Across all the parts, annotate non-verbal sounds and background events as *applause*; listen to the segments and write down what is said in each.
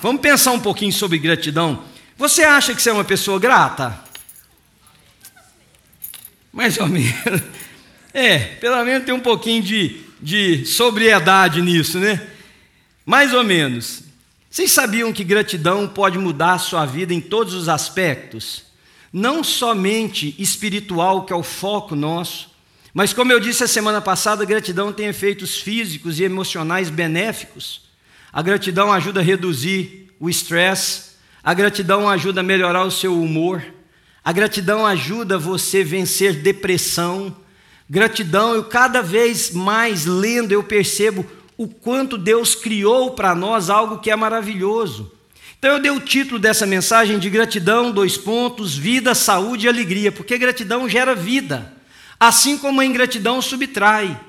Vamos pensar um pouquinho sobre gratidão. Você acha que você é uma pessoa grata? Mais ou menos. *laughs* É, pelo menos tem um pouquinho de, de sobriedade nisso, né? Mais ou menos. Vocês sabiam que gratidão pode mudar a sua vida em todos os aspectos? Não somente espiritual, que é o foco nosso, mas como eu disse a semana passada, gratidão tem efeitos físicos e emocionais benéficos. A gratidão ajuda a reduzir o estresse, a gratidão ajuda a melhorar o seu humor, a gratidão ajuda você a vencer depressão. Gratidão, eu cada vez mais lendo, eu percebo o quanto Deus criou para nós algo que é maravilhoso. Então eu dei o título dessa mensagem de gratidão, dois pontos, vida, saúde e alegria, porque gratidão gera vida, assim como a ingratidão subtrai.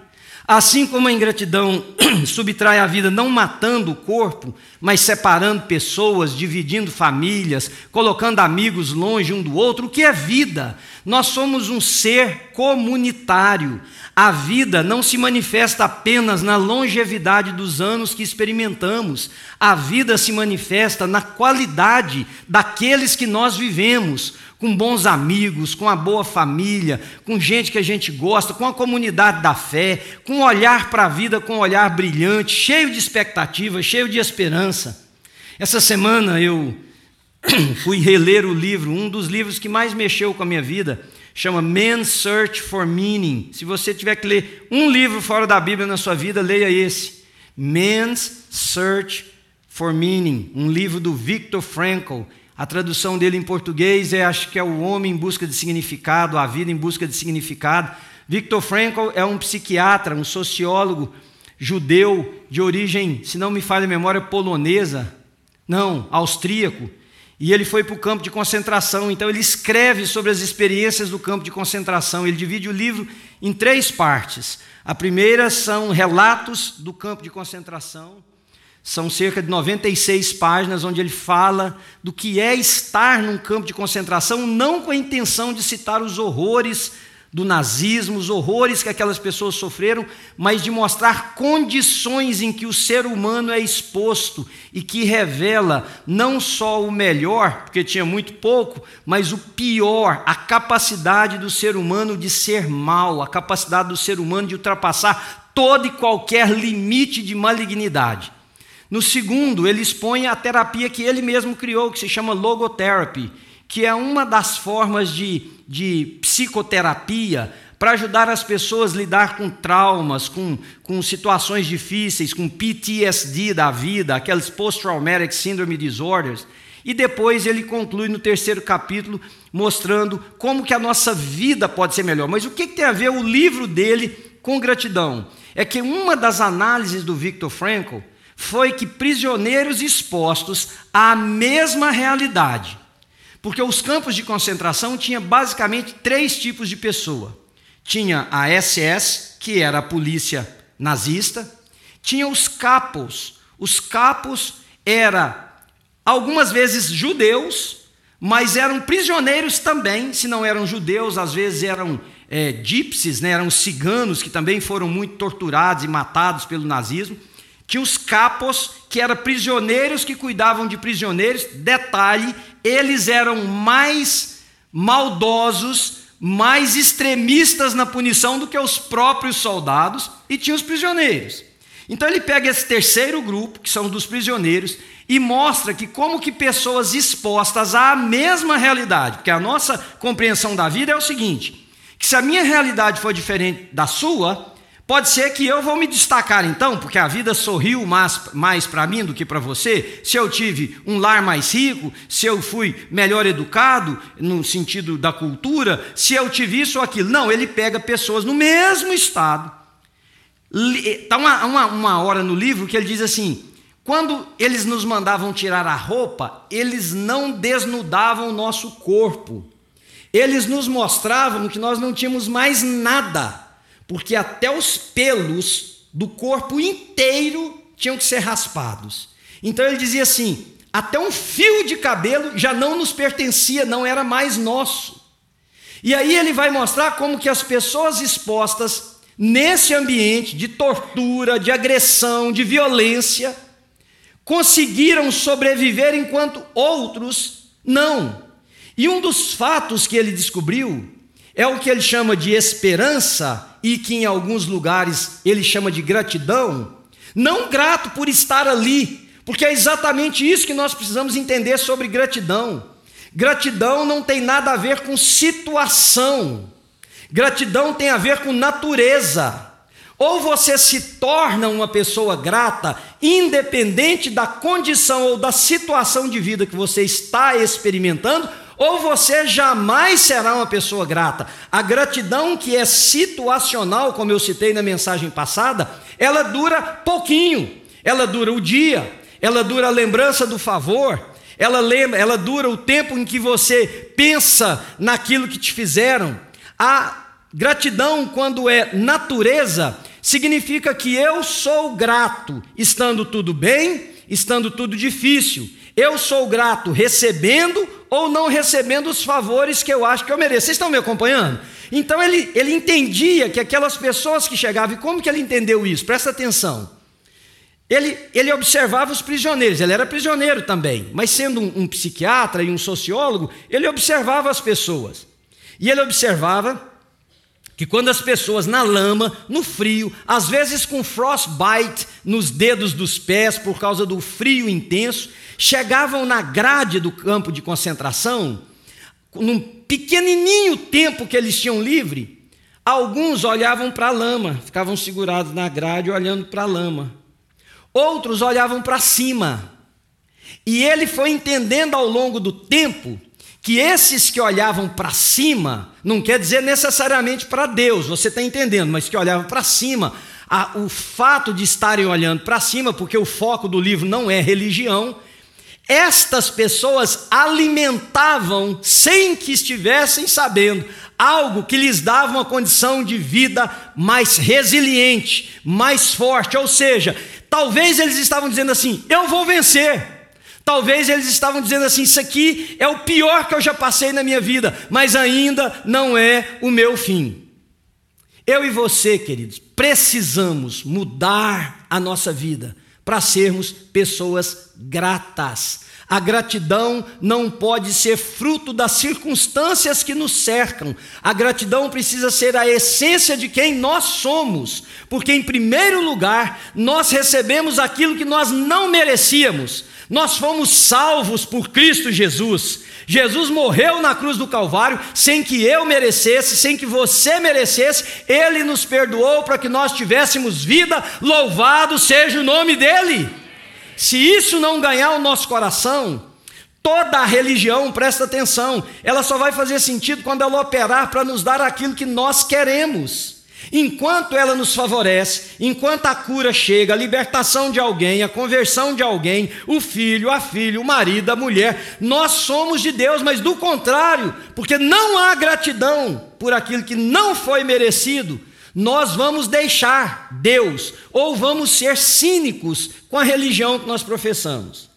Assim como a ingratidão *clears throat* subtrai a vida, não matando o corpo, mas separando pessoas, dividindo famílias, colocando amigos longe um do outro, o que é vida? Nós somos um ser comunitário. A vida não se manifesta apenas na longevidade dos anos que experimentamos, a vida se manifesta na qualidade daqueles que nós vivemos com bons amigos, com a boa família, com gente que a gente gosta, com a comunidade da fé, com um olhar para a vida com um olhar brilhante, cheio de expectativa, cheio de esperança. Essa semana eu *clears throat* fui reler o livro, um dos livros que mais mexeu com a minha vida, chama Man's Search for Meaning. Se você tiver que ler um livro fora da Bíblia na sua vida, leia esse. Man's Search for Meaning, um livro do Viktor Frankl. A tradução dele em português é, acho que é o homem em busca de significado, a vida em busca de significado. Viktor Frankl é um psiquiatra, um sociólogo judeu de origem, se não me falha a memória, polonesa, não, austríaco. E ele foi para o campo de concentração, então ele escreve sobre as experiências do campo de concentração. Ele divide o livro em três partes. A primeira são relatos do campo de concentração. São cerca de 96 páginas onde ele fala do que é estar num campo de concentração, não com a intenção de citar os horrores do nazismo, os horrores que aquelas pessoas sofreram, mas de mostrar condições em que o ser humano é exposto e que revela não só o melhor, porque tinha muito pouco, mas o pior, a capacidade do ser humano de ser mal, a capacidade do ser humano de ultrapassar todo e qualquer limite de malignidade. No segundo, ele expõe a terapia que ele mesmo criou, que se chama logotherapy, que é uma das formas de, de psicoterapia para ajudar as pessoas a lidar com traumas, com, com situações difíceis, com PTSD da vida, aqueles Post-Traumatic Syndrome Disorders. E depois ele conclui no terceiro capítulo mostrando como que a nossa vida pode ser melhor. Mas o que, que tem a ver o livro dele com gratidão? É que uma das análises do Viktor Frankl foi que prisioneiros expostos à mesma realidade, porque os campos de concentração tinha basicamente três tipos de pessoa. Tinha a SS, que era a polícia nazista, tinha os capos. Os capos era algumas vezes judeus, mas eram prisioneiros também, se não eram judeus, às vezes eram é, né, eram ciganos que também foram muito torturados e matados pelo nazismo. Tinha os capos, que eram prisioneiros que cuidavam de prisioneiros. Detalhe, eles eram mais maldosos, mais extremistas na punição do que os próprios soldados, e tinha os prisioneiros. Então ele pega esse terceiro grupo, que são dos prisioneiros, e mostra que como que pessoas expostas à mesma realidade, porque a nossa compreensão da vida é o seguinte, que se a minha realidade for diferente da sua, Pode ser que eu vou me destacar então, porque a vida sorriu mais, mais para mim do que para você. Se eu tive um lar mais rico, se eu fui melhor educado, no sentido da cultura, se eu tive isso ou aquilo. Não, ele pega pessoas no mesmo estado. Está uma, uma, uma hora no livro que ele diz assim: quando eles nos mandavam tirar a roupa, eles não desnudavam o nosso corpo. Eles nos mostravam que nós não tínhamos mais nada porque até os pelos do corpo inteiro tinham que ser raspados. Então ele dizia assim: até um fio de cabelo já não nos pertencia, não era mais nosso. E aí ele vai mostrar como que as pessoas expostas nesse ambiente de tortura, de agressão, de violência, conseguiram sobreviver enquanto outros não. E um dos fatos que ele descobriu é o que ele chama de esperança e que em alguns lugares ele chama de gratidão. Não grato por estar ali, porque é exatamente isso que nós precisamos entender sobre gratidão. Gratidão não tem nada a ver com situação, gratidão tem a ver com natureza. Ou você se torna uma pessoa grata, independente da condição ou da situação de vida que você está experimentando, ou você jamais será uma pessoa grata. A gratidão que é situacional, como eu citei na mensagem passada, ela dura pouquinho, ela dura o dia, ela dura a lembrança do favor, ela lembra, ela dura o tempo em que você pensa naquilo que te fizeram. A gratidão, quando é natureza, significa que eu sou grato, estando tudo bem, estando tudo difícil. Eu sou grato recebendo ou não recebendo os favores que eu acho que eu mereço. Vocês estão me acompanhando? Então ele, ele entendia que aquelas pessoas que chegavam, e como que ele entendeu isso? Presta atenção. Ele, ele observava os prisioneiros, ele era prisioneiro também, mas sendo um, um psiquiatra e um sociólogo, ele observava as pessoas. E ele observava que quando as pessoas na lama, no frio, às vezes com frostbite nos dedos dos pés por causa do frio intenso, chegavam na grade do campo de concentração, num pequenininho tempo que eles tinham livre, alguns olhavam para a lama, ficavam segurados na grade olhando para a lama. Outros olhavam para cima. E ele foi entendendo ao longo do tempo que esses que olhavam para cima, não quer dizer necessariamente para Deus, você está entendendo, mas que olhavam para cima, a, o fato de estarem olhando para cima, porque o foco do livro não é religião, estas pessoas alimentavam, sem que estivessem sabendo, algo que lhes dava uma condição de vida mais resiliente, mais forte, ou seja, Talvez eles estavam dizendo assim: eu vou vencer. Talvez eles estavam dizendo assim: isso aqui é o pior que eu já passei na minha vida, mas ainda não é o meu fim. Eu e você, queridos, precisamos mudar a nossa vida para sermos pessoas gratas. A gratidão não pode ser fruto das circunstâncias que nos cercam. A gratidão precisa ser a essência de quem nós somos, porque, em primeiro lugar, nós recebemos aquilo que nós não merecíamos. Nós fomos salvos por Cristo Jesus. Jesus morreu na cruz do Calvário sem que eu merecesse, sem que você merecesse, Ele nos perdoou para que nós tivéssemos vida, louvado seja o nome dEle. Se isso não ganhar o nosso coração, toda a religião, presta atenção, ela só vai fazer sentido quando ela operar para nos dar aquilo que nós queremos. Enquanto ela nos favorece, enquanto a cura chega, a libertação de alguém, a conversão de alguém, o filho, a filha, o marido, a mulher, nós somos de Deus, mas do contrário, porque não há gratidão por aquilo que não foi merecido, nós vamos deixar Deus ou vamos ser cínicos com a religião que nós professamos.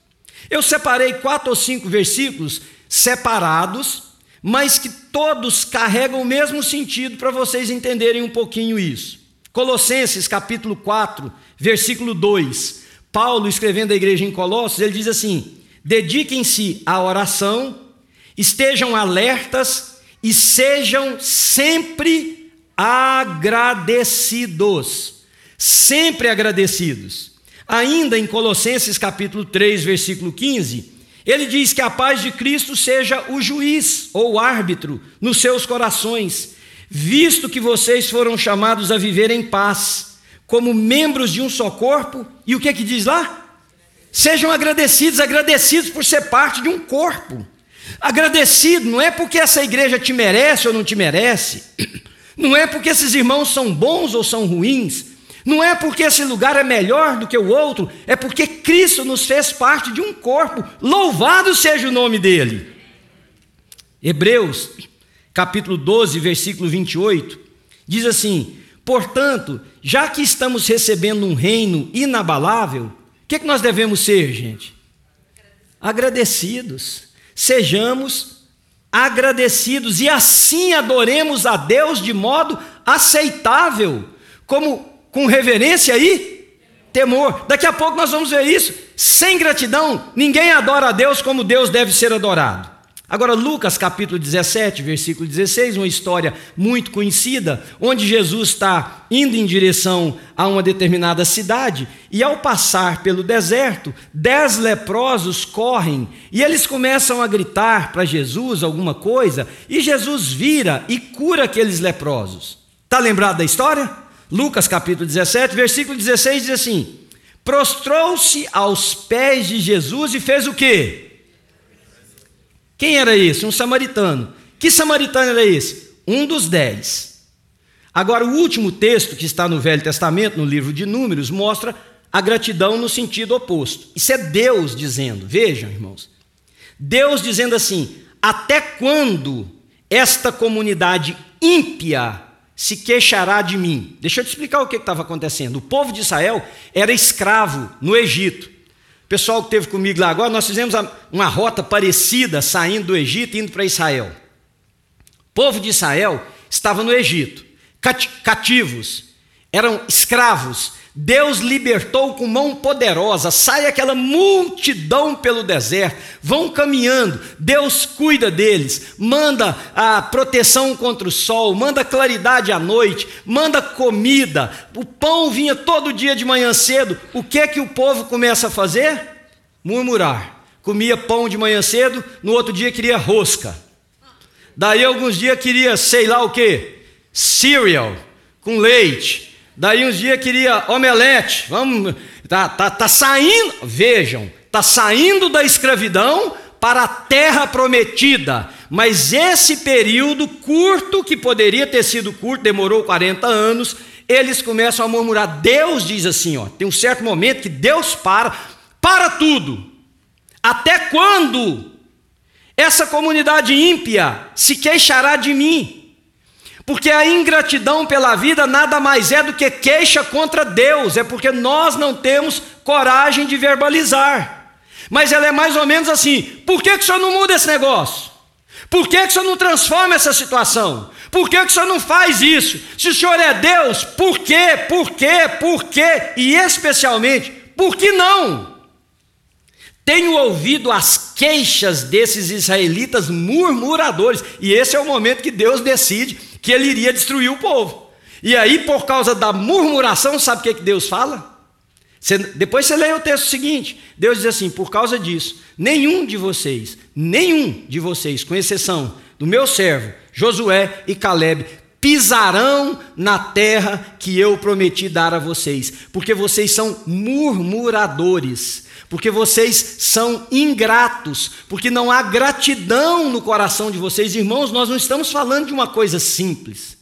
Eu separei quatro ou cinco versículos separados, mas que todos carregam o mesmo sentido para vocês entenderem um pouquinho isso. Colossenses capítulo 4, versículo 2. Paulo, escrevendo à igreja em Colossos, ele diz assim: dediquem-se à oração, estejam alertas e sejam sempre agradecidos, sempre agradecidos. Ainda em Colossenses capítulo 3, versículo 15, ele diz que a paz de Cristo seja o juiz ou o árbitro nos seus corações, visto que vocês foram chamados a viver em paz, como membros de um só corpo, e o que é que diz lá? Sejam agradecidos, agradecidos por ser parte de um corpo. Agradecido não é porque essa igreja te merece ou não te merece, não é porque esses irmãos são bons ou são ruins, não é porque esse lugar é melhor do que o outro, é porque Cristo nos fez parte de um corpo. Louvado seja o nome dele. Hebreus, capítulo 12, versículo 28, diz assim: Portanto, já que estamos recebendo um reino inabalável, o que, é que nós devemos ser, gente? Agradecidos. Sejamos agradecidos e assim adoremos a Deus de modo aceitável, como com reverência e temor. Daqui a pouco nós vamos ver isso. Sem gratidão, ninguém adora a Deus como Deus deve ser adorado. Agora, Lucas capítulo 17, versículo 16, uma história muito conhecida, onde Jesus está indo em direção a uma determinada cidade, e ao passar pelo deserto, dez leprosos correm, e eles começam a gritar para Jesus alguma coisa, e Jesus vira e cura aqueles leprosos. Está lembrado da história? Lucas capítulo 17, versículo 16 diz assim: Prostrou-se aos pés de Jesus e fez o quê? Quem era esse? Um samaritano. Que samaritano era esse? Um dos dez. Agora, o último texto que está no Velho Testamento, no livro de Números, mostra a gratidão no sentido oposto. Isso é Deus dizendo, vejam, irmãos. Deus dizendo assim: até quando esta comunidade ímpia se queixará de mim? Deixa eu te explicar o que estava acontecendo. O povo de Israel era escravo no Egito pessoal que esteve comigo lá agora, nós fizemos uma rota parecida saindo do Egito e indo para Israel. O povo de Israel estava no Egito, cativos, eram escravos, Deus libertou com mão poderosa, sai aquela multidão pelo deserto, vão caminhando, Deus cuida deles, manda a proteção contra o sol, manda claridade à noite, manda comida, o pão vinha todo dia de manhã cedo, o que é que o povo começa a fazer? Murmurar. Comia pão de manhã cedo, no outro dia queria rosca. Daí alguns dias queria, sei lá o que, cereal com leite. Daí uns dias queria omelete. Vamos, tá, tá, tá saindo, vejam, tá saindo da escravidão para a terra prometida. Mas esse período curto, que poderia ter sido curto, demorou 40 anos, eles começam a murmurar. Deus diz assim, ó, tem um certo momento que Deus para, para tudo. Até quando essa comunidade ímpia se queixará de mim? Porque a ingratidão pela vida nada mais é do que queixa contra Deus, é porque nós não temos coragem de verbalizar. Mas ela é mais ou menos assim: por que, que o senhor não muda esse negócio? Por que, que o senhor não transforma essa situação? Por que, que o senhor não faz isso? Se o senhor é Deus, por quê? Por quê? Por quê? E especialmente, por que não? Tenho ouvido as queixas desses israelitas murmuradores, e esse é o momento que Deus decide que ele iria destruir o povo. E aí, por causa da murmuração, sabe o que, que Deus fala? Você, depois você lê o texto seguinte: Deus diz assim: por causa disso, nenhum de vocês, nenhum de vocês, com exceção do meu servo Josué e Caleb, pisarão na terra que eu prometi dar a vocês, porque vocês são murmuradores, porque vocês são ingratos, porque não há gratidão no coração de vocês. Irmãos, nós não estamos falando de uma coisa simples.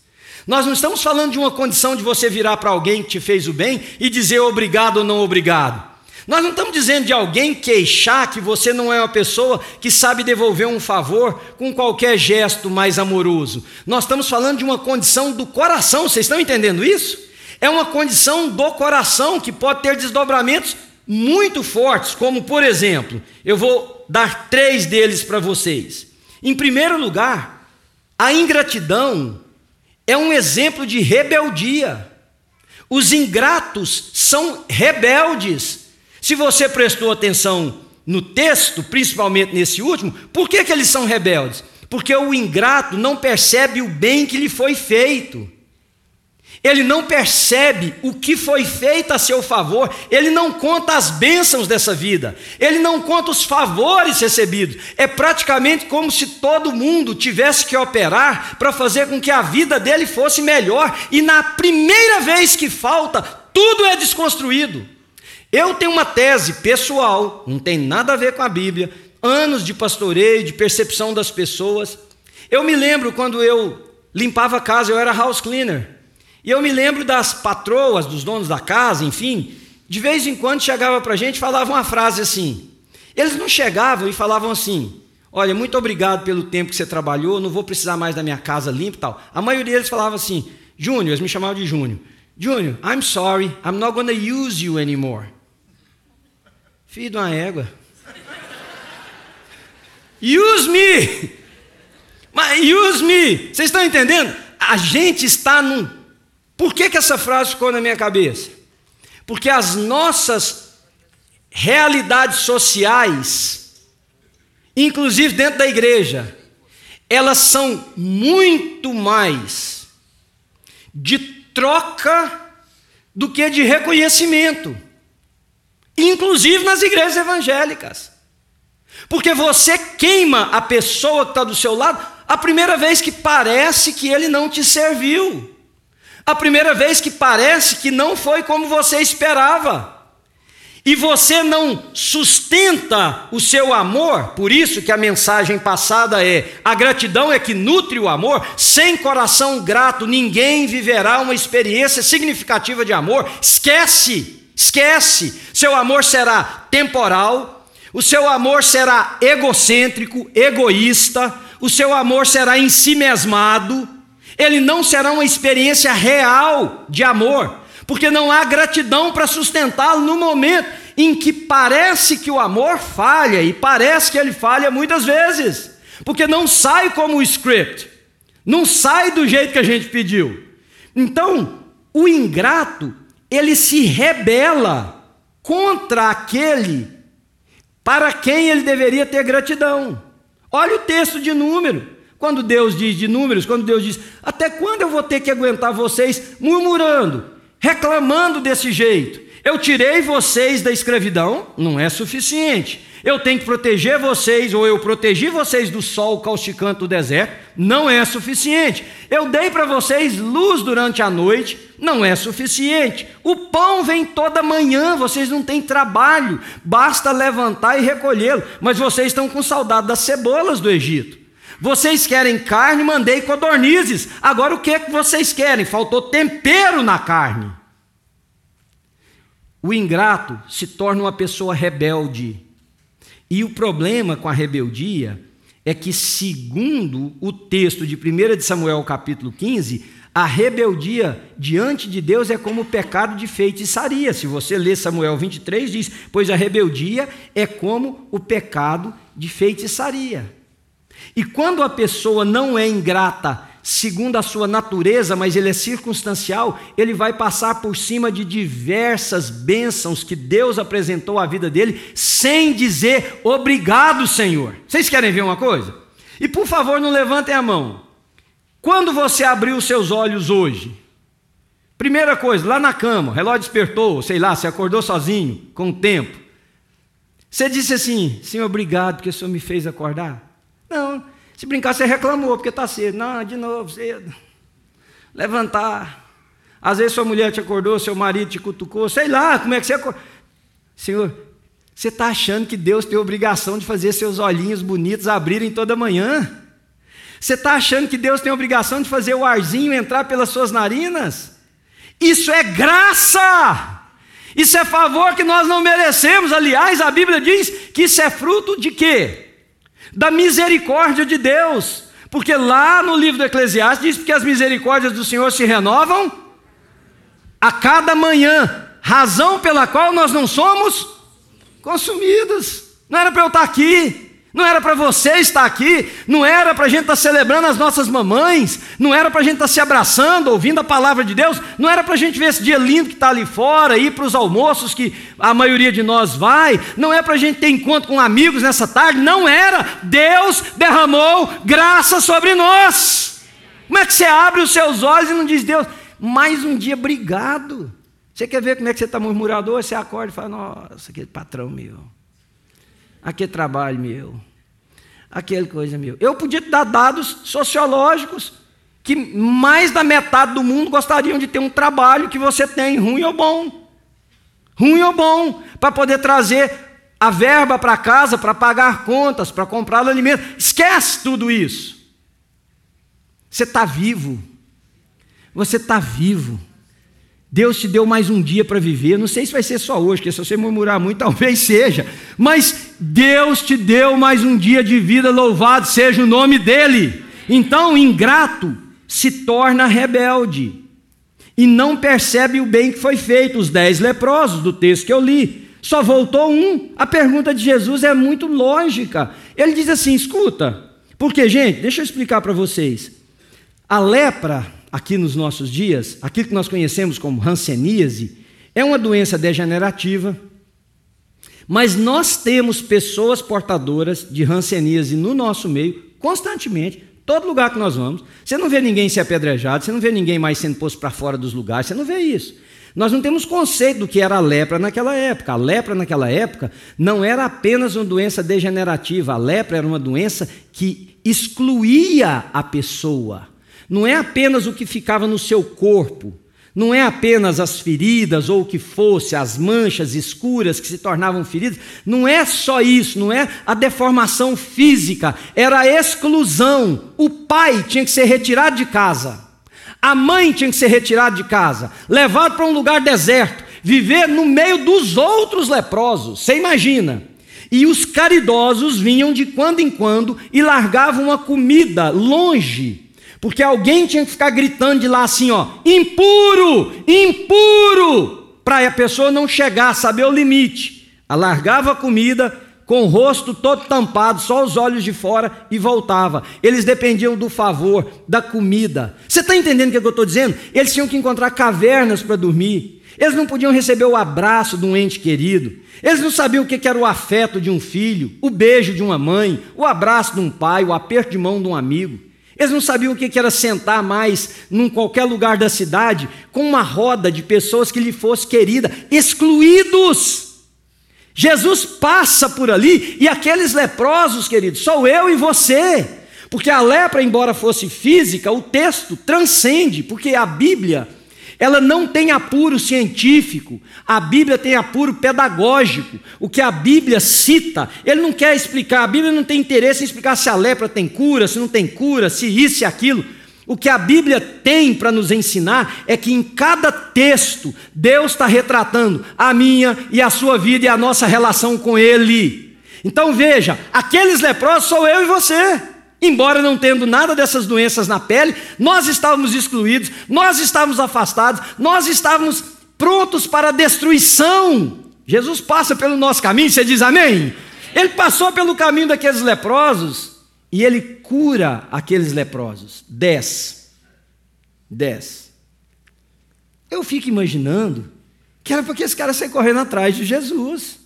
Nós não estamos falando de uma condição de você virar para alguém que te fez o bem e dizer obrigado ou não obrigado. Nós não estamos dizendo de alguém queixar que você não é uma pessoa que sabe devolver um favor com qualquer gesto mais amoroso. Nós estamos falando de uma condição do coração, vocês estão entendendo isso? É uma condição do coração que pode ter desdobramentos muito fortes, como por exemplo, eu vou dar três deles para vocês. Em primeiro lugar, a ingratidão é um exemplo de rebeldia. Os ingratos são rebeldes. Se você prestou atenção no texto, principalmente nesse último, por que, que eles são rebeldes? Porque o ingrato não percebe o bem que lhe foi feito. Ele não percebe o que foi feito a seu favor, ele não conta as bênçãos dessa vida, ele não conta os favores recebidos. É praticamente como se todo mundo tivesse que operar para fazer com que a vida dele fosse melhor, e na primeira vez que falta, tudo é desconstruído. Eu tenho uma tese pessoal, não tem nada a ver com a Bíblia, anos de pastoreio, de percepção das pessoas. Eu me lembro quando eu limpava a casa, eu era house cleaner. E eu me lembro das patroas, dos donos da casa, enfim, de vez em quando chegava para a gente e falava uma frase assim. Eles não chegavam e falavam assim: Olha, muito obrigado pelo tempo que você trabalhou, não vou precisar mais da minha casa limpa e tal. A maioria deles falava assim: Júnior, eles me chamavam de Júnior. Júnior, I'm sorry, I'm not to use you anymore. Filho de uma égua. Use me! *laughs* Use me! Vocês estão entendendo? A gente está num por que, que essa frase ficou na minha cabeça? Porque as nossas realidades sociais, inclusive dentro da igreja, elas são muito mais de troca do que de reconhecimento, inclusive nas igrejas evangélicas. Porque você queima a pessoa que está do seu lado a primeira vez que parece que ele não te serviu, a primeira vez que parece que não foi como você esperava e você não sustenta o seu amor, por isso que a mensagem passada é: a gratidão é que nutre o amor, sem coração grato ninguém viverá uma experiência significativa de amor. Esquece, esquece. Seu amor será temporal, o seu amor será egocêntrico, egoísta, o seu amor será em si mesmado, ele não será uma experiência real de amor porque não há gratidão para sustentá-lo no momento em que parece que o amor falha, e parece que ele falha muitas vezes, porque não sai como o script, não sai do jeito que a gente pediu. Então, o ingrato, ele se rebela contra aquele para quem ele deveria ter gratidão. Olha o texto de número. Quando Deus diz de números, quando Deus diz: Até quando eu vou ter que aguentar vocês murmurando? reclamando desse jeito. Eu tirei vocês da escravidão, não é suficiente. Eu tenho que proteger vocês, ou eu protegi vocês do sol causticante do deserto, não é suficiente. Eu dei para vocês luz durante a noite, não é suficiente. O pão vem toda manhã, vocês não têm trabalho, basta levantar e recolhê-lo. Mas vocês estão com saudade das cebolas do Egito. Vocês querem carne, mandei codornizes. Agora o que, vocês querem? Faltou tempero na carne. O ingrato se torna uma pessoa rebelde. E o problema com a rebeldia é que, segundo o texto de 1 de Samuel, capítulo 15, a rebeldia diante de Deus é como o pecado de feitiçaria. Se você ler Samuel 23, diz: Pois a rebeldia é como o pecado de feitiçaria. E quando a pessoa não é ingrata segundo a sua natureza, mas ele é circunstancial, ele vai passar por cima de diversas bênçãos que Deus apresentou à vida dele, sem dizer obrigado, Senhor. Vocês querem ver uma coisa? E por favor, não levantem a mão. Quando você abriu os seus olhos hoje, primeira coisa, lá na cama, o relógio despertou, sei lá, você acordou sozinho, com o tempo. Você disse assim: Senhor, obrigado porque o Senhor me fez acordar. Não. Se brincar, você reclamou porque está cedo. Não, de novo, cedo. Levantar. Às vezes sua mulher te acordou, seu marido te cutucou, sei lá, como é que você acordou. Senhor, você está achando que Deus tem obrigação de fazer seus olhinhos bonitos abrirem toda manhã? Você está achando que Deus tem obrigação de fazer o arzinho entrar pelas suas narinas? Isso é graça! Isso é favor que nós não merecemos. Aliás, a Bíblia diz que isso é fruto de quê? Da misericórdia de Deus. Porque lá no livro do Eclesiastes diz que as misericórdias do Senhor se renovam a cada manhã, razão pela qual nós não somos consumidos. Não era para eu estar aqui, não era para você estar aqui, não era para a gente estar celebrando as nossas mamães, não era para a gente estar se abraçando, ouvindo a palavra de Deus, não era para a gente ver esse dia lindo que está ali fora, ir para os almoços que a maioria de nós vai, não é para a gente ter encontro com amigos nessa tarde, não era. Deus derramou graça sobre nós. Como é que você abre os seus olhos e não diz, Deus, mais um dia, obrigado. Você quer ver como é que você está murmurador? Você acorda e fala, nossa, aquele patrão meu aquele trabalho meu, aquela coisa meu. Eu podia te dar dados sociológicos que mais da metade do mundo gostariam de ter um trabalho que você tem, ruim ou bom. Ruim ou bom, para poder trazer a verba para casa, para pagar contas, para comprar alimento. Esquece tudo isso. Você está vivo. Você está vivo. Deus te deu mais um dia para viver. Não sei se vai ser só hoje, porque se você murmurar muito, *laughs* talvez seja. Mas Deus te deu mais um dia de vida, louvado seja o nome dEle. Então, ingrato se torna rebelde e não percebe o bem que foi feito. Os dez leprosos do texto que eu li. Só voltou um. A pergunta de Jesus é muito lógica. Ele diz assim: escuta, porque, gente, deixa eu explicar para vocês. A lepra aqui nos nossos dias, aquilo que nós conhecemos como hanseníase, é uma doença degenerativa, mas nós temos pessoas portadoras de hanseníase no nosso meio constantemente, todo lugar que nós vamos. Você não vê ninguém ser apedrejado, você não vê ninguém mais sendo posto para fora dos lugares, você não vê isso. Nós não temos conceito do que era a lepra naquela época. A lepra naquela época não era apenas uma doença degenerativa, a lepra era uma doença que excluía a pessoa. Não é apenas o que ficava no seu corpo, não é apenas as feridas ou o que fosse, as manchas escuras que se tornavam feridas, não é só isso, não é a deformação física, era a exclusão. O pai tinha que ser retirado de casa, a mãe tinha que ser retirada de casa, levado para um lugar deserto, viver no meio dos outros leprosos. Você imagina? E os caridosos vinham de quando em quando e largavam a comida longe porque alguém tinha que ficar gritando de lá assim, ó, impuro, impuro, para a pessoa não chegar saber o limite. Alargava a comida com o rosto todo tampado, só os olhos de fora e voltava. Eles dependiam do favor, da comida. Você está entendendo o que eu estou dizendo? Eles tinham que encontrar cavernas para dormir. Eles não podiam receber o abraço de um ente querido. Eles não sabiam o que era o afeto de um filho, o beijo de uma mãe, o abraço de um pai, o aperto de mão de um amigo. Eles não sabiam o que era sentar mais num qualquer lugar da cidade com uma roda de pessoas que lhe fosse querida, excluídos. Jesus passa por ali e aqueles leprosos, queridos, sou eu e você. Porque a lepra, embora fosse física, o texto transcende, porque a Bíblia ela não tem apuro científico, a Bíblia tem apuro pedagógico. O que a Bíblia cita, ele não quer explicar, a Bíblia não tem interesse em explicar se a lepra tem cura, se não tem cura, se isso e aquilo. O que a Bíblia tem para nos ensinar é que em cada texto Deus está retratando a minha e a sua vida e a nossa relação com Ele. Então veja, aqueles leprosos sou eu e você. Embora não tendo nada dessas doenças na pele, nós estávamos excluídos, nós estávamos afastados, nós estávamos prontos para a destruição. Jesus passa pelo nosso caminho, você diz amém? Ele passou pelo caminho daqueles leprosos e ele cura aqueles leprosos. Dez. Dez. Eu fico imaginando que era porque esse cara sair correndo atrás de Jesus.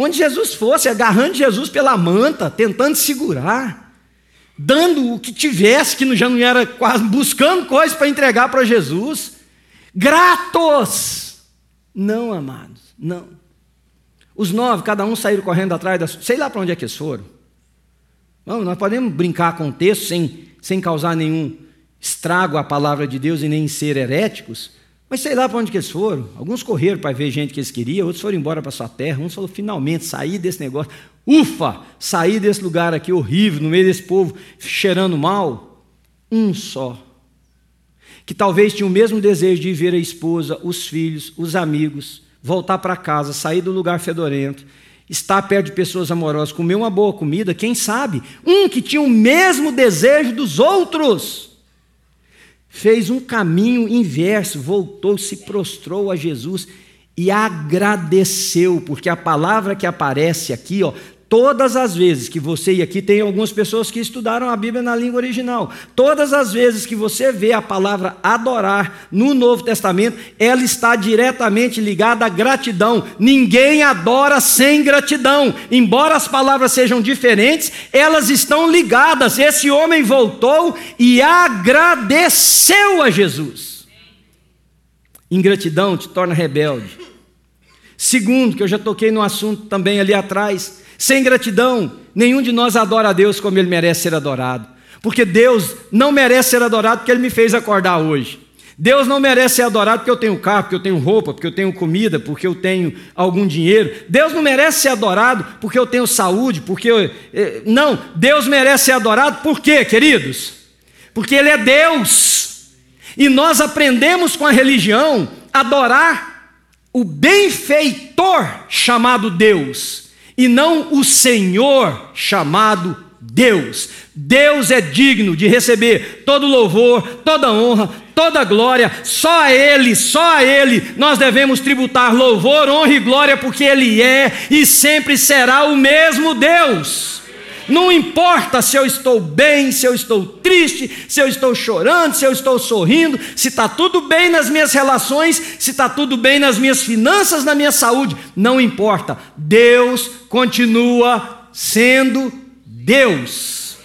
Onde Jesus fosse, agarrando Jesus pela manta, tentando segurar, dando o que tivesse, que já não era quase, buscando coisas para entregar para Jesus. Gratos! Não, amados, não. Os nove, cada um saíram correndo atrás da. Sei lá para onde é que eles foram. Não, nós podemos brincar com o texto sem, sem causar nenhum estrago à palavra de Deus e nem ser heréticos, mas sei lá para onde que eles foram. Alguns correram para ver gente que eles queriam, outros foram embora para sua terra. Uns falaram, finalmente, saí desse negócio. Ufa, saí desse lugar aqui horrível, no meio desse povo, cheirando mal. Um só. Que talvez tinha o mesmo desejo de ver a esposa, os filhos, os amigos, voltar para casa, sair do lugar fedorento, estar perto de pessoas amorosas, comer uma boa comida, quem sabe? Um que tinha o mesmo desejo dos outros fez um caminho inverso, voltou, se prostrou a Jesus e agradeceu, porque a palavra que aparece aqui, ó, Todas as vezes que você, e aqui tem algumas pessoas que estudaram a Bíblia na língua original, todas as vezes que você vê a palavra adorar no Novo Testamento, ela está diretamente ligada à gratidão. Ninguém adora sem gratidão. Embora as palavras sejam diferentes, elas estão ligadas. Esse homem voltou e agradeceu a Jesus. Ingratidão te torna rebelde. Segundo, que eu já toquei no assunto também ali atrás, sem gratidão, nenhum de nós adora a Deus como ele merece ser adorado. Porque Deus não merece ser adorado porque ele me fez acordar hoje. Deus não merece ser adorado porque eu tenho carro, porque eu tenho roupa, porque eu tenho comida, porque eu tenho algum dinheiro. Deus não merece ser adorado porque eu tenho saúde, porque eu... Eh, não, Deus merece ser adorado por quê, queridos? Porque Ele é Deus. E nós aprendemos com a religião adorar o benfeitor chamado Deus e não o Senhor chamado Deus. Deus é digno de receber todo louvor, toda honra, toda glória, só a Ele, só a Ele nós devemos tributar louvor, honra e glória, porque Ele é e sempre será o mesmo Deus. Não importa se eu estou bem, se eu estou triste, se eu estou chorando, se eu estou sorrindo, se está tudo bem nas minhas relações, se está tudo bem nas minhas finanças, na minha saúde. Não importa. Deus continua sendo Deus.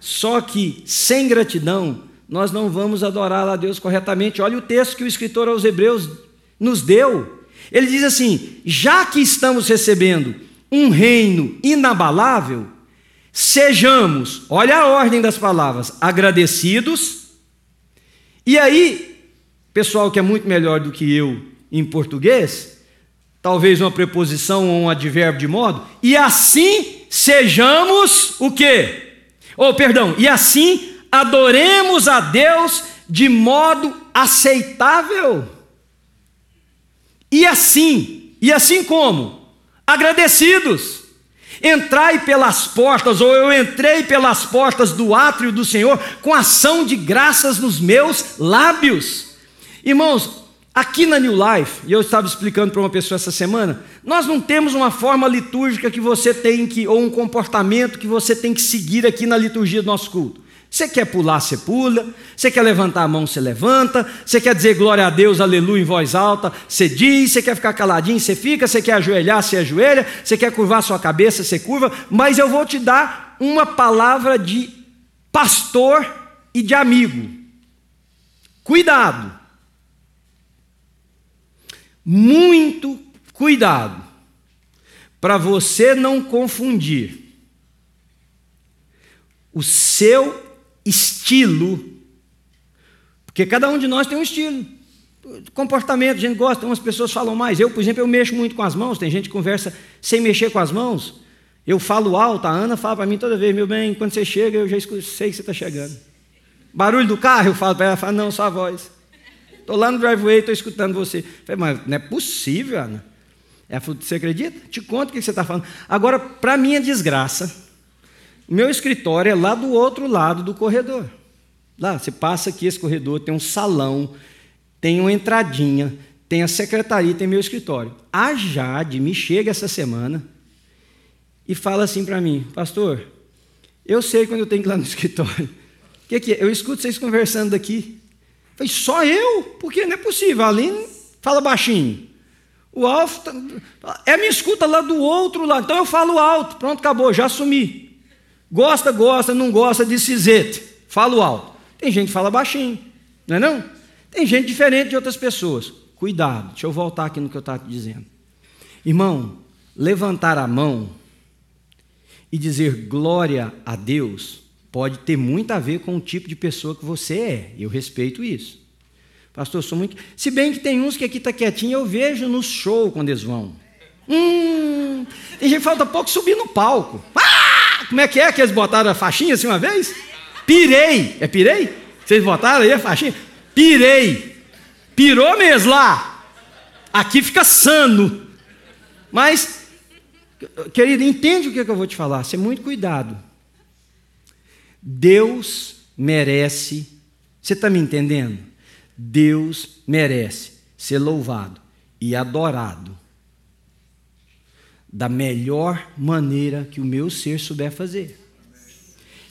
Só que sem gratidão, nós não vamos adorar a Deus corretamente. Olha o texto que o escritor aos Hebreus nos deu. Ele diz assim: já que estamos recebendo um reino inabalável, sejamos, olha a ordem das palavras, agradecidos. E aí, pessoal que é muito melhor do que eu em português, talvez uma preposição ou um advérbio de modo, e assim sejamos o quê? Ou oh, perdão, e assim adoremos a Deus de modo aceitável. E assim, e assim como? Agradecidos. Entrai pelas portas, ou eu entrei pelas portas do átrio do Senhor com ação de graças nos meus lábios. Irmãos, aqui na New Life, e eu estava explicando para uma pessoa essa semana, nós não temos uma forma litúrgica que você tem que, ou um comportamento que você tem que seguir aqui na liturgia do nosso culto. Você quer pular, você pula. Você quer levantar a mão, você levanta. Você quer dizer glória a Deus, aleluia em voz alta, você diz. Você quer ficar caladinho, você fica. Você quer ajoelhar, você ajoelha. Você quer curvar sua cabeça, você curva. Mas eu vou te dar uma palavra de pastor e de amigo. Cuidado. Muito cuidado. Para você não confundir o seu estilo, porque cada um de nós tem um estilo. Comportamento, a gente gosta, umas pessoas falam mais. Eu, por exemplo, eu mexo muito com as mãos, tem gente que conversa sem mexer com as mãos. Eu falo alto, a Ana fala para mim toda vez, meu bem, quando você chega, eu já sei que você está chegando. Barulho do carro, eu falo para ela, fala, não, só a voz. Estou lá no driveway, estou escutando você. Eu falei, mas não é possível, Ana. Ela falou, você acredita? Te conto o que você está falando. Agora, para minha desgraça, meu escritório é lá do outro lado do corredor. Lá, você passa aqui esse corredor, tem um salão, tem uma entradinha, tem a secretaria, tem meu escritório. A Jade me chega essa semana e fala assim para mim, pastor, eu sei quando eu tenho que ir lá no *laughs* escritório. O que, que é? Eu escuto vocês conversando daqui. Falei, só eu? Porque não é possível. A Aline fala baixinho. O Alf, tá, é me escuta lá do outro lado. Então eu falo alto. Pronto, acabou, já assumi. Gosta, gosta, não gosta de cisete. Falo alto. Tem gente que fala baixinho, não é não? Tem gente diferente de outras pessoas. Cuidado, deixa eu voltar aqui no que eu estava dizendo. Irmão, levantar a mão e dizer glória a Deus pode ter muito a ver com o tipo de pessoa que você é. Eu respeito isso. Pastor, sou muito. Se bem que tem uns que aqui está quietinho, eu vejo no show quando eles vão. Hum, tem gente que falta pouco subir no palco. Ah! Como é que é que eles botaram a faixinha assim uma vez? Pirei. É pirei? Vocês botaram aí a faixinha? Pirei. Pirou mesmo lá. Aqui fica sano. Mas, querido, entende o que, é que eu vou te falar? Você muito cuidado. Deus merece. Você está me entendendo? Deus merece ser louvado e adorado da melhor maneira que o meu ser souber fazer.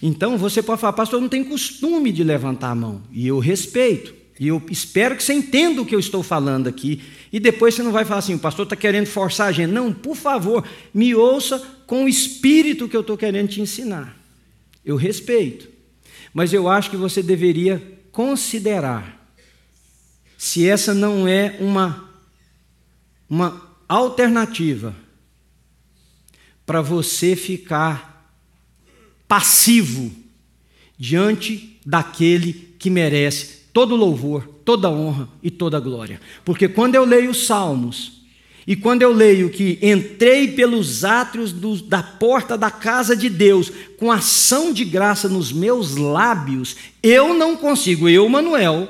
Então você pode falar, pastor, eu não tenho costume de levantar a mão, e eu respeito, e eu espero que você entenda o que eu estou falando aqui, e depois você não vai falar assim, o pastor está querendo forçar a gente. Não, por favor, me ouça com o espírito que eu estou querendo te ensinar. Eu respeito, mas eu acho que você deveria considerar se essa não é uma, uma alternativa para você ficar passivo diante daquele que merece todo louvor, toda honra e toda glória. Porque quando eu leio os Salmos, e quando eu leio que entrei pelos átrios do, da porta da casa de Deus, com ação de graça nos meus lábios, eu não consigo, eu, Manuel,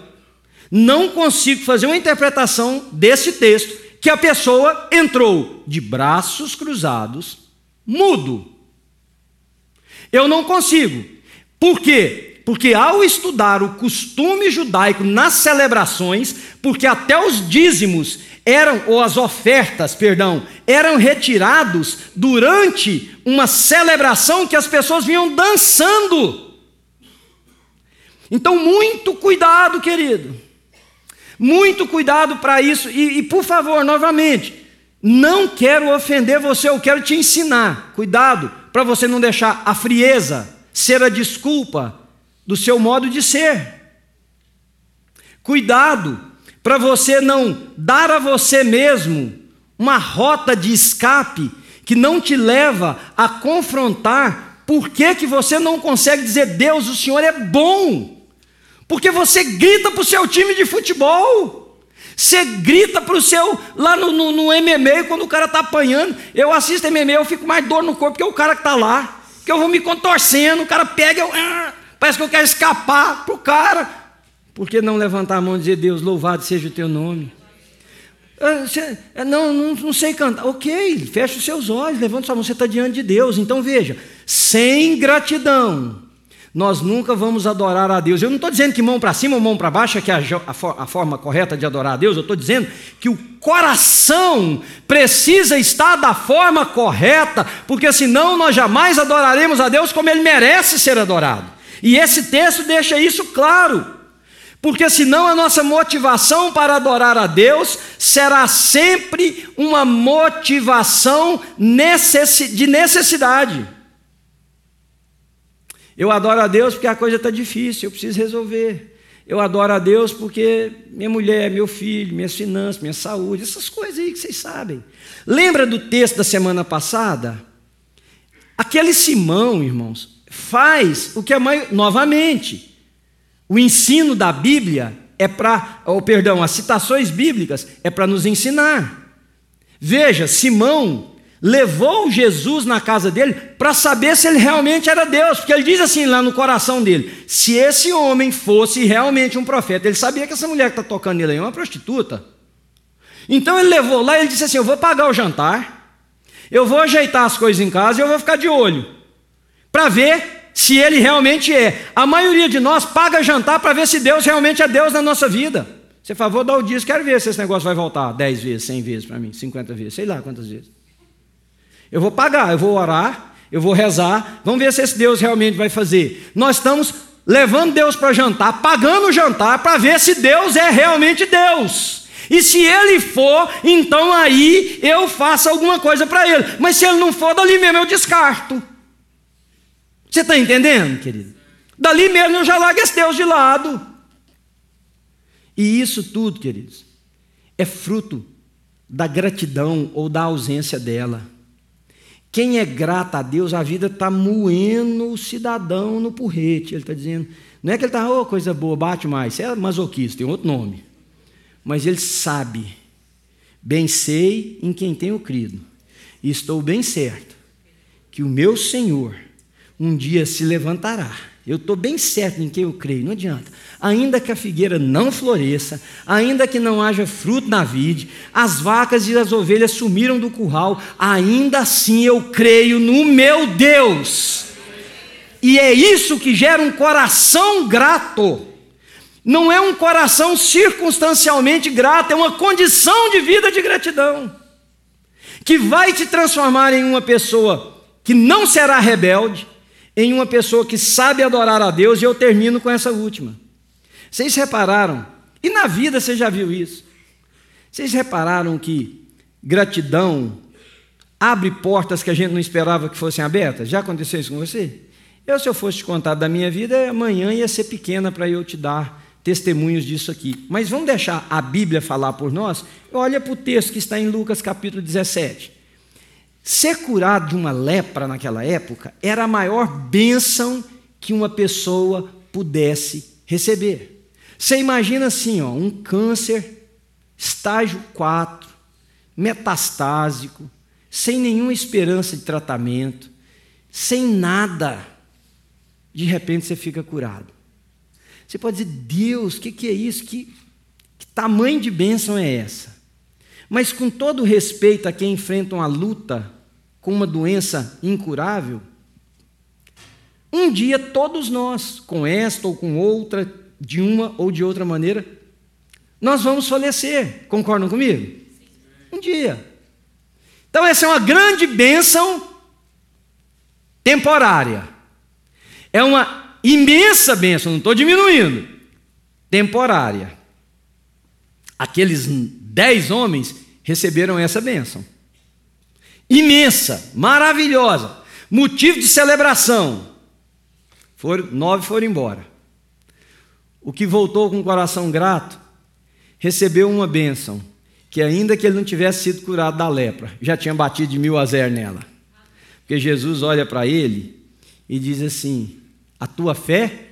não consigo fazer uma interpretação desse texto que a pessoa entrou de braços cruzados, mudo. Eu não consigo. Por quê? Porque ao estudar o costume judaico nas celebrações, porque até os dízimos eram, ou as ofertas, perdão, eram retirados durante uma celebração que as pessoas vinham dançando. Então, muito cuidado, querido. Muito cuidado para isso. E, e, por favor, novamente, não quero ofender você, eu quero te ensinar. Cuidado para você não deixar a frieza ser a desculpa do seu modo de ser. Cuidado para você não dar a você mesmo uma rota de escape que não te leva a confrontar por que, que você não consegue dizer, Deus, o Senhor é bom. Porque você grita para o seu time de futebol. Você grita para o seu, lá no, no, no, MMA, quando o cara está apanhando. Eu assisto MMA, eu fico mais dor no corpo que o cara que está lá. Que eu vou me contorcendo, o cara pega, eu, ah, parece que eu quero escapar para o cara. Por que não levantar a mão e dizer, Deus, louvado seja o teu nome? Ah, é, não, não, não sei cantar. Ok, feche os seus olhos, levanta sua mão, você está diante de Deus. Então veja, sem gratidão, nós nunca vamos adorar a Deus. Eu não estou dizendo que mão para cima ou mão para baixo é que é a, a, a, forma correta de adorar a Deus, eu estou dizendo que o coração precisa estar da forma correta, porque senão nós jamais adoraremos a Deus como Ele merece ser adorado. E esse texto deixa isso claro, porque senão a nossa motivação para adorar a Deus será sempre uma motivação de necessidade. Eu adoro a Deus porque a coisa está difícil, eu preciso resolver. Eu adoro a Deus porque minha mulher, meu filho, minhas finanças, minha saúde, essas coisas aí que vocês sabem. Lembra do texto da semana passada? Aquele Simão, irmãos, faz o que a mãe, novamente, o ensino da Bíblia é para, ou perdão, as citações bíblicas é para nos ensinar. Veja, Simão levou Jesus na casa dele para saber se ele realmente era Deus, porque ele diz assim lá no coração dele: se esse homem fosse realmente um profeta, ele sabia que essa mulher que está tocando nele é uma prostituta. Então ele levou lá e ele disse assim: Eu vou pagar o jantar, eu vou ajeitar as coisas em casa e eu vou ficar de olho, para ver se ele realmente é. A maioria de nós paga jantar para ver se Deus realmente é Deus na nossa vida. Você favor, dá o dízimo, quero ver se esse negócio vai voltar 10 vezes, 100 vezes para mim, 50 vezes, sei lá quantas vezes. Eu vou pagar, eu vou orar, eu vou rezar, vamos ver se esse Deus realmente vai fazer. Nós estamos levando Deus para jantar, pagando o jantar para ver se Deus é realmente Deus. E se ele for, então aí eu faço alguma coisa para ele. Mas se ele não for, dali mesmo eu descarto. Você está entendendo, querido? Dali mesmo eu já largo esse Deus de lado. E isso tudo, queridos, é fruto da gratidão ou da ausência dela. Quem é grato a Deus, a vida está moendo o cidadão no porrete. Ele está dizendo, não é que ele está, oh, coisa boa, bate mais. Você é masoquista, tem outro nome. Mas ele sabe, bem sei em quem tenho crido, e estou bem certo que o meu Senhor um dia se levantará eu estou bem certo em quem eu creio, não adianta. Ainda que a figueira não floresça, ainda que não haja fruto na vide, as vacas e as ovelhas sumiram do curral, ainda assim eu creio no meu Deus. E é isso que gera um coração grato. Não é um coração circunstancialmente grato, é uma condição de vida de gratidão, que vai te transformar em uma pessoa que não será rebelde, em uma pessoa que sabe adorar a Deus, e eu termino com essa última. Vocês repararam, e na vida você já viu isso? Vocês repararam que gratidão abre portas que a gente não esperava que fossem abertas? Já aconteceu isso com você? Eu, se eu fosse te contar da minha vida, amanhã ia ser pequena para eu te dar testemunhos disso aqui. Mas vamos deixar a Bíblia falar por nós? Olha para o texto que está em Lucas capítulo 17. Ser curado de uma lepra naquela época era a maior bênção que uma pessoa pudesse receber. Você imagina assim, ó, um câncer, estágio 4, metastásico, sem nenhuma esperança de tratamento, sem nada. De repente você fica curado. Você pode dizer, Deus, o que, que é isso? Que, que tamanho de bênção é essa? Mas com todo respeito a quem enfrenta uma luta com uma doença incurável, Um dia todos nós, com esta ou com outra, de uma ou de outra maneira, nós vamos falecer. Concordam comigo? Um dia. Então, essa é uma grande bênção temporária. É uma imensa bênção, não estou diminuindo. Temporária. Aqueles dez homens receberam essa bênção. Imensa, maravilhosa, motivo de celebração. Foram, nove foram embora. O que voltou com o coração grato recebeu uma bênção, que ainda que ele não tivesse sido curado da lepra, já tinha batido de mil a zero nela. Porque Jesus olha para ele e diz assim: A tua fé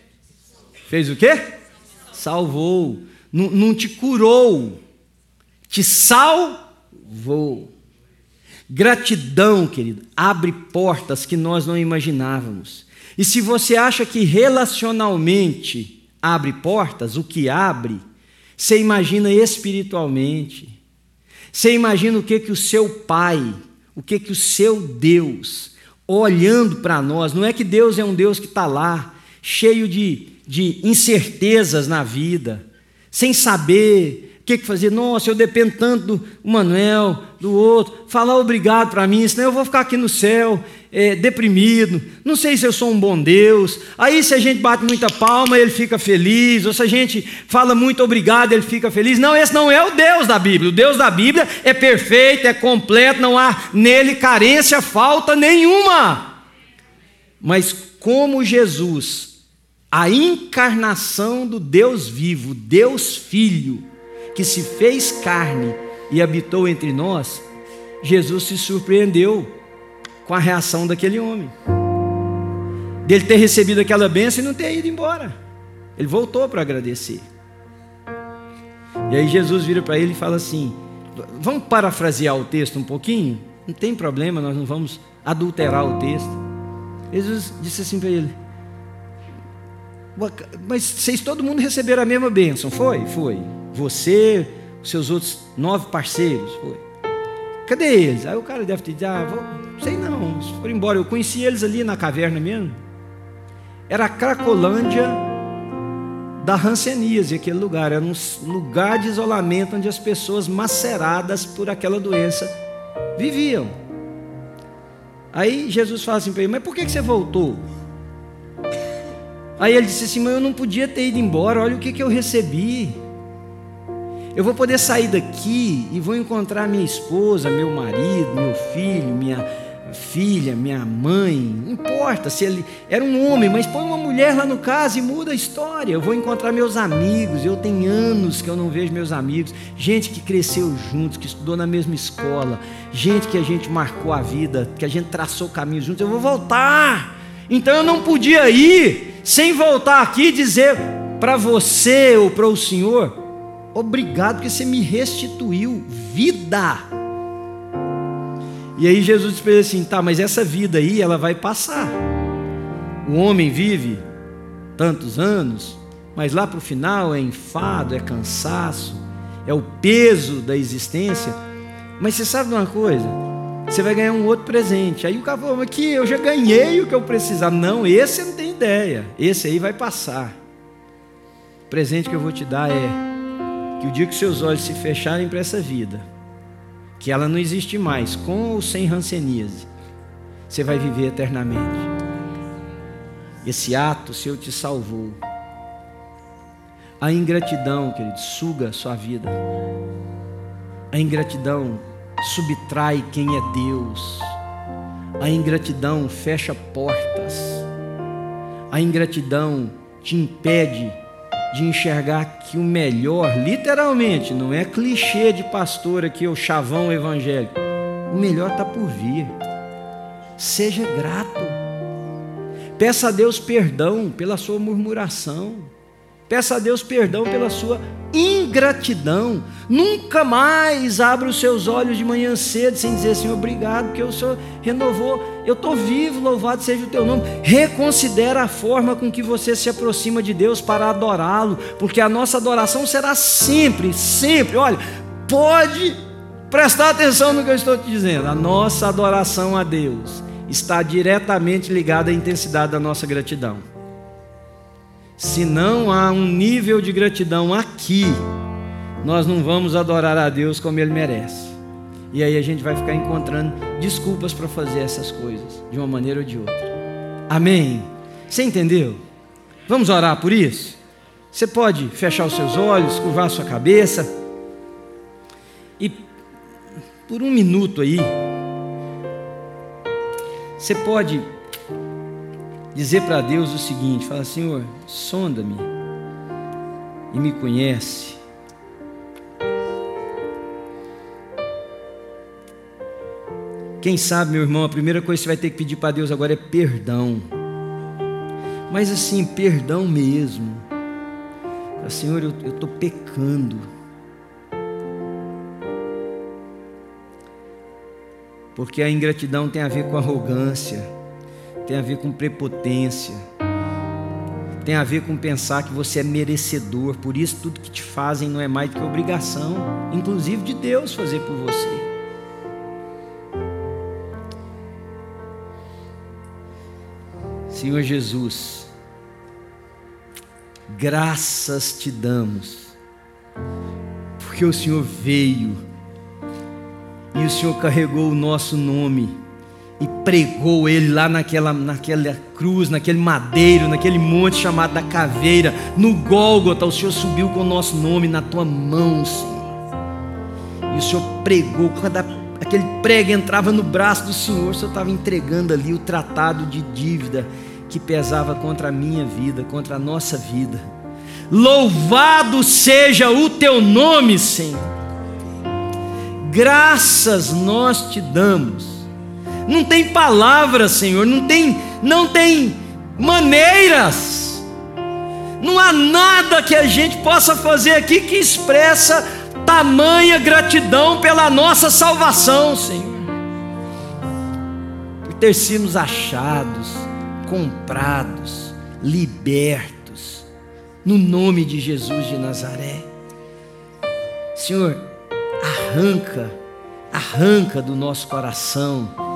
fez o quê? Salvou. Não, não te curou, te salvou. Gratidão, querido, abre portas que nós não imaginávamos. E se você acha que relacionalmente abre portas, o que abre, você imagina espiritualmente. Você imagina o que que o seu pai, o que que o seu Deus, olhando para nós, não é que Deus é um Deus que está lá, cheio de, de incertezas na vida, sem saber que, que fazer? Nossa, eu dependo tanto do Manuel, do outro. Falar obrigado para mim, senão eu vou ficar aqui no céu é, deprimido. Não sei se eu sou um bom Deus. Aí, se a gente bate muita palma, ele fica feliz. Ou se a gente fala muito obrigado, ele fica feliz. Não, esse não é o Deus da Bíblia. O Deus da Bíblia é perfeito, é completo, não há nele carência, falta nenhuma. Mas como Jesus, a encarnação do Deus vivo, Deus Filho, que se fez carne e habitou entre nós, Jesus se surpreendeu com a reação daquele homem. Dele ter recebido aquela bênção e não ter ido embora. Ele voltou para agradecer. E aí Jesus vira para ele e fala assim: Vamos parafrasear o texto um pouquinho? Não tem problema, nós não vamos adulterar o texto. Jesus disse assim para ele: Mas vocês todo mundo receberam a mesma bênção, foi? Foi. Você, seus outros nove parceiros. Foi. Cadê eles? Aí o cara deve ter dito, ah, vou, sei não, foram embora. Eu conheci eles ali na caverna mesmo. Era a Cracolândia da Hanseníase, aquele lugar. Era um lugar de isolamento onde as pessoas maceradas por aquela doença viviam. Aí Jesus fala assim para ele, mas por que você voltou? Aí ele disse assim, mas eu não podia ter ido embora, olha o que, que eu recebi. Eu vou poder sair daqui e vou encontrar minha esposa, meu marido, meu filho, minha filha, minha mãe. Não importa se ele era um homem, mas põe uma mulher lá no caso e muda a história. Eu vou encontrar meus amigos. Eu tenho anos que eu não vejo meus amigos. Gente que cresceu juntos, que estudou na mesma escola. Gente que a gente marcou a vida, que a gente traçou caminho juntos. Eu vou voltar. Então eu não podia ir sem voltar aqui e dizer para você ou para o Senhor Obrigado porque você me restituiu vida. E aí Jesus disse assim: tá, mas essa vida aí, ela vai passar. O homem vive tantos anos, mas lá para o final é enfado, é cansaço, é o peso da existência. Mas você sabe de uma coisa? Você vai ganhar um outro presente. Aí o cara falou, aqui eu já ganhei o que eu precisava. Não, esse não tem ideia. Esse aí vai passar. O presente que eu vou te dar é que o dia que seus olhos se fecharem para essa vida, que ela não existe mais, com ou sem ranceníase, você vai viver eternamente. Esse ato seu te salvou. A ingratidão, querido, suga a sua vida. A ingratidão subtrai quem é Deus. A ingratidão fecha portas. A ingratidão te impede de enxergar que o melhor, literalmente, não é clichê de pastor aqui, o chavão evangélico. O melhor está por vir. Seja grato. Peça a Deus perdão pela sua murmuração. Peça a Deus perdão pela sua ingratidão. Nunca mais abra os seus olhos de manhã cedo sem dizer assim, obrigado, porque o Senhor renovou. Eu estou vivo, louvado seja o teu nome. Reconsidera a forma com que você se aproxima de Deus para adorá-lo, porque a nossa adoração será sempre, sempre. Olha, pode prestar atenção no que eu estou te dizendo. A nossa adoração a Deus está diretamente ligado à intensidade da nossa gratidão. Se não há um nível de gratidão aqui, nós não vamos adorar a Deus como Ele merece. E aí a gente vai ficar encontrando desculpas para fazer essas coisas, de uma maneira ou de outra. Amém? Você entendeu? Vamos orar por isso? Você pode fechar os seus olhos, curvar a sua cabeça e por um minuto aí, você pode dizer para Deus o seguinte: fala, Senhor, sonda-me e me conhece. Quem sabe, meu irmão, a primeira coisa que você vai ter que pedir para Deus agora é perdão. Mas assim, perdão mesmo. Senhor, eu estou pecando. Porque a ingratidão tem a ver com arrogância, tem a ver com prepotência, tem a ver com pensar que você é merecedor, por isso tudo que te fazem não é mais do que obrigação, inclusive de Deus fazer por você. Senhor Jesus, graças te damos, porque o Senhor veio e o Senhor carregou o nosso nome e pregou ele lá naquela, naquela cruz, naquele madeiro, naquele monte chamado da caveira, no Gólgota. O Senhor subiu com o nosso nome na tua mão, Senhor. E o Senhor pregou, quando aquele prego entrava no braço do Senhor, o Senhor estava entregando ali o tratado de dívida que pesava contra a minha vida, contra a nossa vida. Louvado seja o teu nome, Senhor. Graças nós te damos. Não tem palavras, Senhor, não tem, não tem maneiras. Não há nada que a gente possa fazer aqui que expressa tamanha gratidão pela nossa salvação, Senhor. Por ter sido achados, comprados, libertos, no nome de Jesus de Nazaré. Senhor, arranca, arranca do nosso coração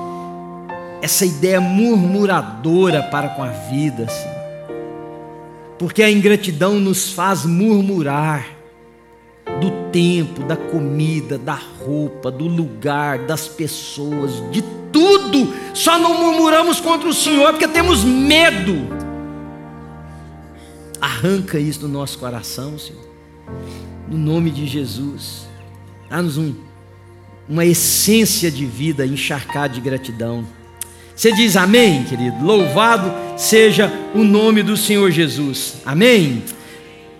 essa ideia murmuradora para com a vida, Senhor. Porque a ingratidão nos faz murmurar do tempo, da comida, da roupa, do lugar, das pessoas, de tudo. Só não murmuramos contra o Senhor porque temos medo. Arranca isso do nosso coração, Senhor. No nome de Jesus. Dá-nos um, uma essência de vida encharcada de gratidão. Você diz amém, querido? Louvado seja o nome do Senhor Jesus. Amém?